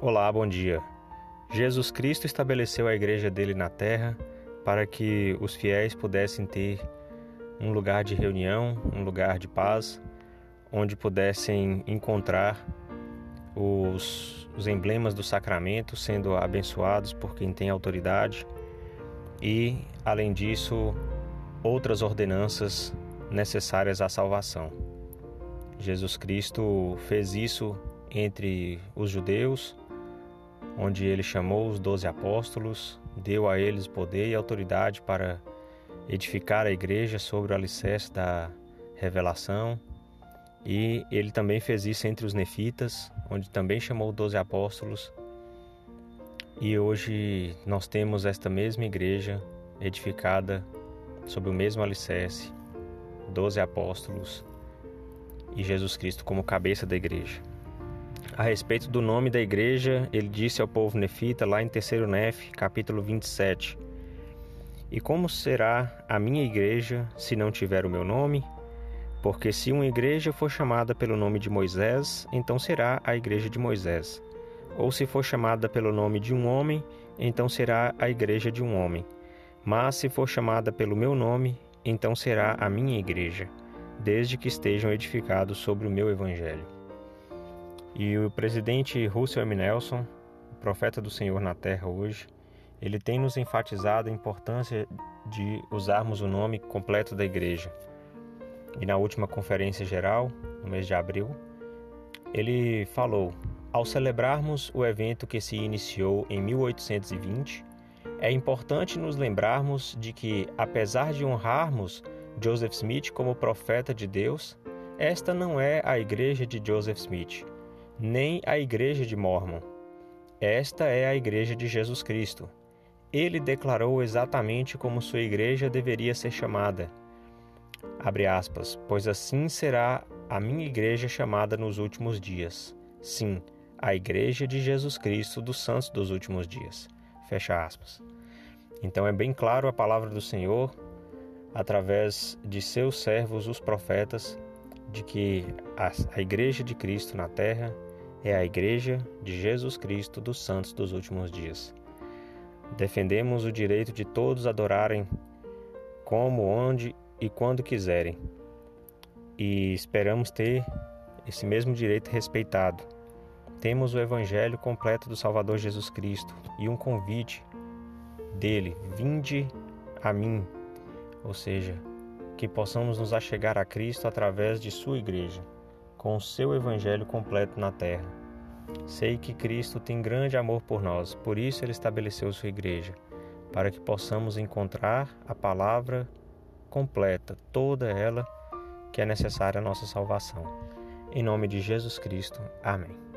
Olá, bom dia. Jesus Cristo estabeleceu a igreja dele na terra para que os fiéis pudessem ter um lugar de reunião, um lugar de paz, onde pudessem encontrar os, os emblemas do sacramento sendo abençoados por quem tem autoridade e, além disso, outras ordenanças necessárias à salvação. Jesus Cristo fez isso entre os judeus onde ele chamou os doze apóstolos, deu a eles poder e autoridade para edificar a igreja sobre o alicerce da revelação. E ele também fez isso entre os nefitas, onde também chamou doze apóstolos. E hoje nós temos esta mesma igreja edificada sobre o mesmo alicerce, doze apóstolos e Jesus Cristo como cabeça da igreja. A respeito do nome da igreja, ele disse ao povo nefita lá em 3 Nef, capítulo 27: E como será a minha igreja se não tiver o meu nome? Porque se uma igreja for chamada pelo nome de Moisés, então será a igreja de Moisés. Ou se for chamada pelo nome de um homem, então será a igreja de um homem. Mas se for chamada pelo meu nome, então será a minha igreja, desde que estejam edificados sobre o meu evangelho. E o presidente Russell M. Nelson, profeta do Senhor na Terra hoje, ele tem nos enfatizado a importância de usarmos o nome completo da igreja. E na última conferência geral, no mês de abril, ele falou: ao celebrarmos o evento que se iniciou em 1820, é importante nos lembrarmos de que, apesar de honrarmos Joseph Smith como profeta de Deus, esta não é a igreja de Joseph Smith nem a igreja de Mormon. Esta é a igreja de Jesus Cristo. Ele declarou exatamente como sua igreja deveria ser chamada. Abre aspas, pois assim será a minha igreja chamada nos últimos dias. Sim, a igreja de Jesus Cristo dos santos dos últimos dias. Fecha aspas. Então é bem claro a palavra do Senhor através de seus servos, os profetas, de que a, a igreja de Cristo na terra é a Igreja de Jesus Cristo dos Santos dos últimos dias. Defendemos o direito de todos adorarem como, onde e quando quiserem. E esperamos ter esse mesmo direito respeitado. Temos o Evangelho completo do Salvador Jesus Cristo e um convite dele: vinde a mim. Ou seja, que possamos nos achegar a Cristo através de Sua Igreja com o seu evangelho completo na terra. Sei que Cristo tem grande amor por nós, por isso ele estabeleceu sua igreja, para que possamos encontrar a palavra completa, toda ela que é necessária à nossa salvação. Em nome de Jesus Cristo. Amém.